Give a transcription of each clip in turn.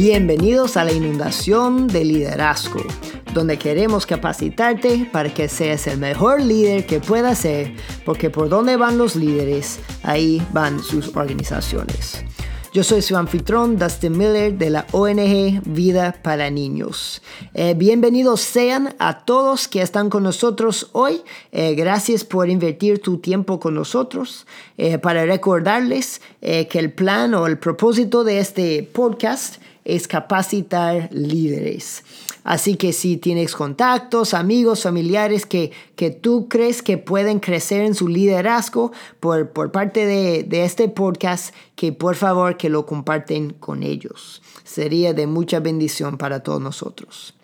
Bienvenidos a la inundación de liderazgo, donde queremos capacitarte para que seas el mejor líder que puedas ser, porque por donde van los líderes, ahí van sus organizaciones. Yo soy su anfitrión Dustin Miller de la ONG Vida para Niños. Eh, bienvenidos sean a todos que están con nosotros hoy. Eh, gracias por invertir tu tiempo con nosotros. Eh, para recordarles que el plan o el propósito de este podcast es capacitar líderes. Así que si tienes contactos, amigos, familiares que, que tú crees que pueden crecer en su liderazgo por, por parte de, de este podcast, que por favor que lo comparten con ellos. Sería de mucha bendición para todos nosotros.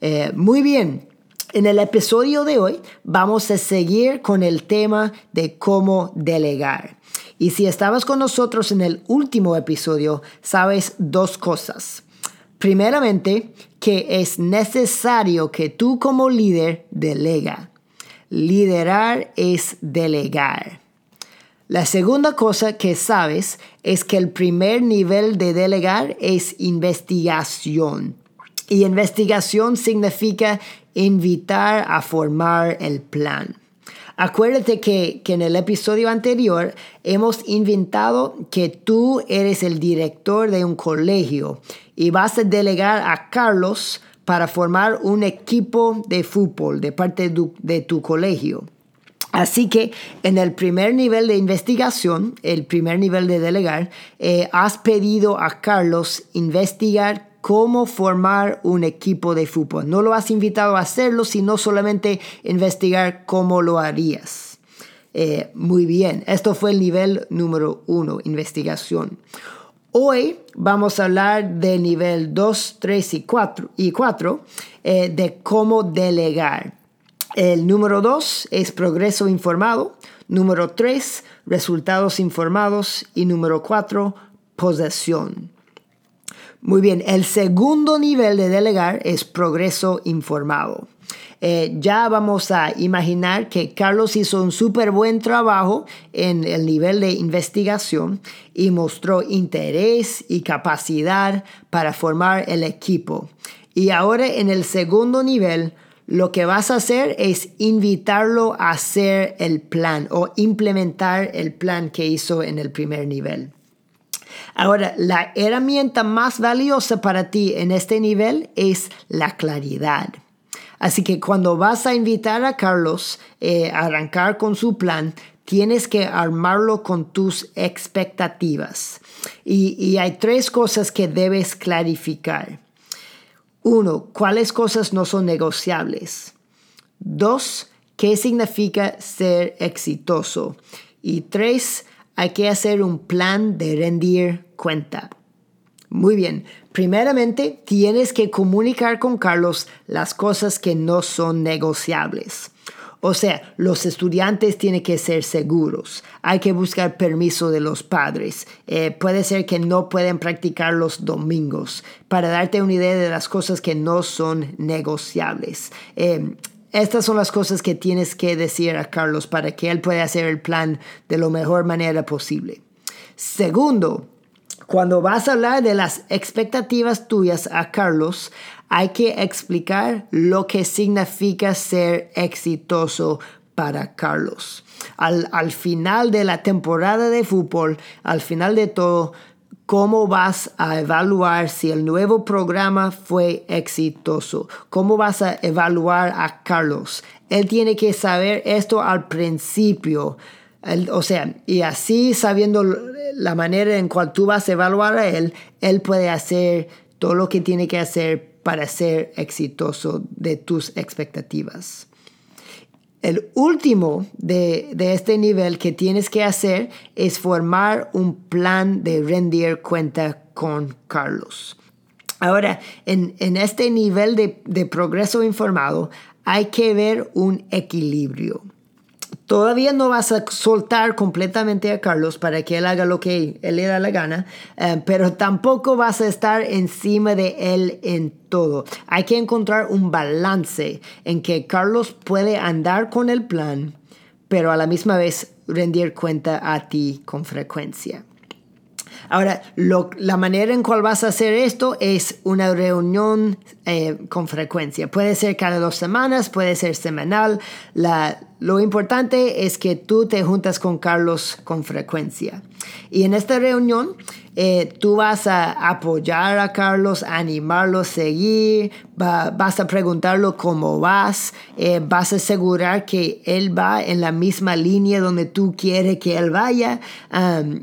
Eh, muy bien, en el episodio de hoy vamos a seguir con el tema de cómo delegar. Y si estabas con nosotros en el último episodio, sabes dos cosas. Primeramente, que es necesario que tú como líder delega. Liderar es delegar. La segunda cosa que sabes es que el primer nivel de delegar es investigación. Y investigación significa invitar a formar el plan. Acuérdate que, en el episodio anterior hemos inventado que tú eres el director de un colegio y vas a delegar a Carlos para formar un equipo de fútbol de parte de tu, colegio. Así que en el primer nivel de investigación, el primer nivel de delegar, eh, has pedido a Carlos investigar cómo formar un equipo de fútbol. No lo has invitado a hacerlo, sino solamente investigar cómo lo harías. Eh, muy bien, esto fue el nivel número uno, investigación. Hoy vamos a hablar de nivel 2, 3 y 4, y 4 eh, de cómo delegar. El número 2 es progreso informado, número 3 resultados informados y número 4 posesión. Muy bien, el segundo nivel de delegar es progreso informado. Eh, ya vamos a imaginar que Carlos hizo un súper buen trabajo en el nivel de investigación y mostró interés y capacidad para formar el equipo. Y ahora en el segundo nivel, lo que vas a hacer es invitarlo a hacer el plan o implementar el plan que hizo en el primer nivel. Ahora, la herramienta más valiosa para ti en este nivel es la claridad. Así que cuando vas a invitar a Carlos eh, a arrancar con su plan, tienes que armarlo con tus expectativas. Y, hay tres cosas que debes clarificar. Uno, ¿cuáles cosas no son negociables? Dos, ¿qué significa ser exitoso? Y tres, hay que hacer un plan de rendir cuenta. Muy bien, primeramente tienes que comunicar con Carlos las cosas que no son negociables. O sea, los estudiantes tienen que ser seguros. Hay que buscar permiso de los padres. Eh, puede ser que no pueden practicar los domingos. Para darte una idea de las cosas que no son negociables. Eh, estas son las cosas que tienes que decir a Carlos para que él pueda hacer el plan de la mejor manera posible. Segundo, cuando vas a hablar de las expectativas tuyas a Carlos, hay que explicar lo que significa ser exitoso para Carlos. Al, al, final de la temporada de fútbol, al final de todo, ¿cómo vas a evaluar si el nuevo programa fue exitoso? ¿Cómo vas a evaluar a Carlos? Él tiene que saber esto al principio o sea, y así sabiendo la manera en cual tú vas a evaluar a él, él puede hacer todo lo que tiene que hacer para ser exitoso de tus expectativas. El último de, este nivel que tienes que hacer es formar un plan de rendir cuenta con Carlos. Ahora, en, este nivel de progreso informado hay que ver un equilibrio. Todavía no vas a soltar completamente a Carlos para que él haga lo que él le da la gana, eh, pero tampoco vas a estar encima de él en todo. Hay que encontrar un balance en que Carlos puede andar con el plan, pero a la misma vez rendir cuenta a ti con frecuencia. Ahora, la manera en cual vas a hacer esto es una reunión eh, con frecuencia. Puede ser cada dos semanas, puede ser semanal. lo importante es que tú te juntas con Carlos con frecuencia. Y en esta reunión eh, tú vas a apoyar a Carlos, animarlo a seguir, vas a preguntarlo cómo vas, eh, vas a asegurar que él va en la misma línea donde tú quieres que él vaya.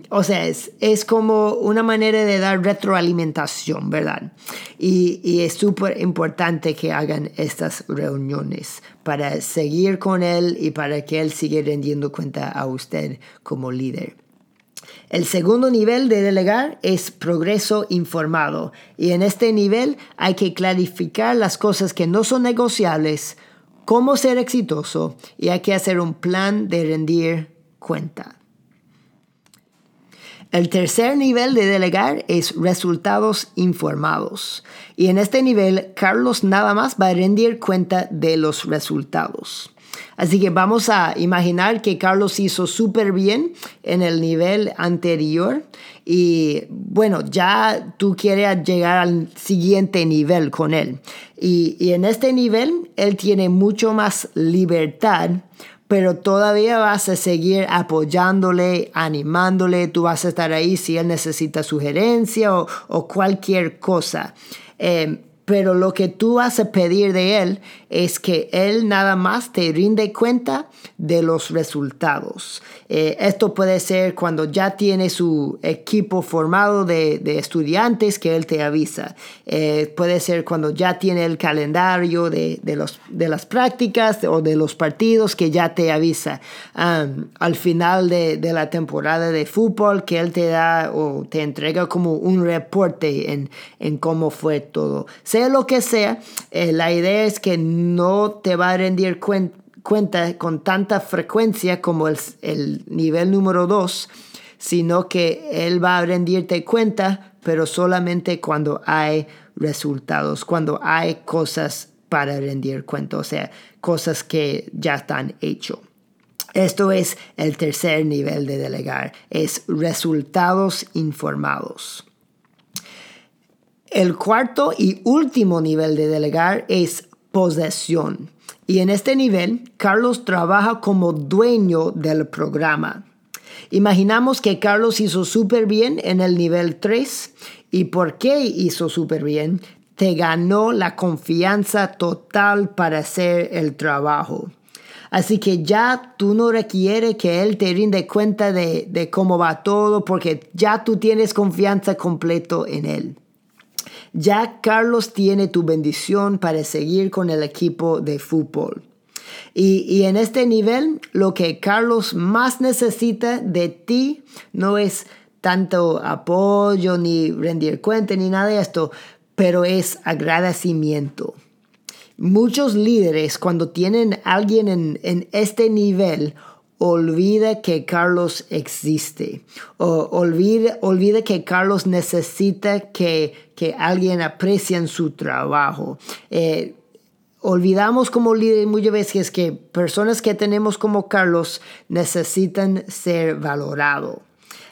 o sea, es, es, como una manera de dar retroalimentación, ¿verdad? Y, y es súper importante que hagan estas reuniones para seguir con él y para que él siga rendiendo cuenta a usted como líder. El segundo nivel de delegar es progreso informado y en este nivel hay que clarificar las cosas que no son negociables, cómo ser exitoso y hay que hacer un plan de rendir cuenta. El tercer nivel de delegar es resultados informados. Y en este nivel, Carlos nada más va a rendir cuenta de los resultados. Así que vamos a imaginar que Carlos hizo súper bien en el nivel anterior y bueno, ya tú quieres llegar al siguiente nivel con él. Y, y en este nivel, él tiene mucho más libertad pero todavía vas a seguir apoyándole, animándole, tú vas a estar ahí si él necesita sugerencia o, o cualquier cosa. Eh, pero lo que tú vas a pedir de Él es que Él nada más te rinde cuenta de los resultados. Eh, esto puede ser cuando ya tiene su equipo formado de, estudiantes que Él te avisa. Eh, puede ser cuando ya tiene el calendario de, los, de las prácticas o de los partidos que ya te avisa. al final de, la temporada de fútbol que Él te da o te entrega como un reporte en, en cómo fue todo sea lo que sea, eh, la idea es que no te va a rendir cuenta con tanta frecuencia como el, el nivel número 2, sino que él va a rendirte cuenta, pero solamente cuando hay resultados, cuando hay cosas para rendir cuenta, o sea, cosas que ya están hechas. Esto es el tercer nivel de delegar, es resultados informados. El cuarto y último nivel de delegar es posesión. Y en este nivel, Carlos trabaja como dueño del programa. Imaginamos que Carlos hizo súper bien en el nivel 3. ¿Y por qué hizo súper bien? Te ganó la confianza total para hacer el trabajo. Así que ya tú no requieres que Él te rinde cuenta de, de cómo va todo porque ya tú tienes confianza completo en Él. Ya Carlos tiene tu bendición para seguir con el equipo de fútbol. Y, en este nivel, lo que Carlos más necesita de ti no es tanto apoyo, ni rendir cuenta, ni nada de esto, pero es agradecimiento. Muchos líderes, cuando tienen a alguien en, en este nivel, olvida que Carlos existe. O olvida, olvida que Carlos necesita que, que alguien aprecie su trabajo. Eh, olvidamos como líderes muchas veces que personas que tenemos como Carlos necesitan ser valorados.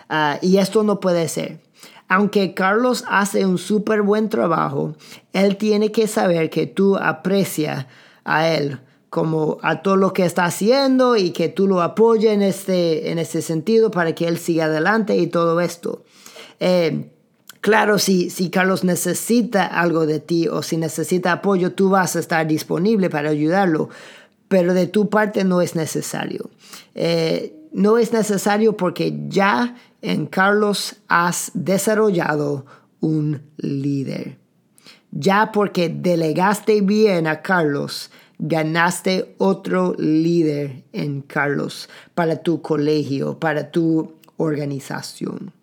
Ah, y esto no puede ser. Aunque Carlos hace un súper buen trabajo, él tiene que saber que tú aprecias a él como a todo lo que está haciendo y que tú lo apoyes en este, en este sentido para que él siga adelante y todo esto. Eh, claro, si, si Carlos necesita algo de ti o si necesita apoyo, tú vas a estar disponible para ayudarlo, pero de tu parte no es necesario. Eh, no es necesario porque ya en Carlos has desarrollado un líder. Ya porque delegaste bien a Carlos, ganaste otro líder en Carlos para tu colegio, para tu organización.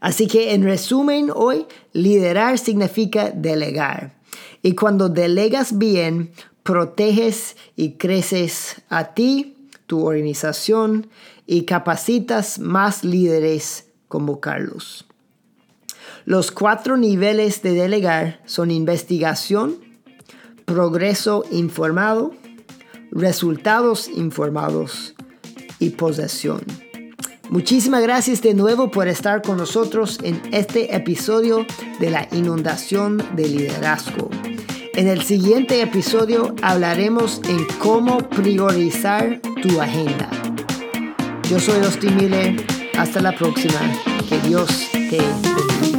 Así que en resumen hoy, liderar significa delegar. Y cuando delegas bien, proteges y creces a ti, tu organización y capacitas más líderes como Carlos. Los cuatro niveles de delegar son investigación, progreso informado, resultados informados y posesión. Muchísimas gracias de nuevo por estar con nosotros en este episodio de la inundación de liderazgo. En el siguiente episodio hablaremos en cómo priorizar tu agenda. Yo soy Austin Miller. Hasta la próxima. Que Dios te bendiga.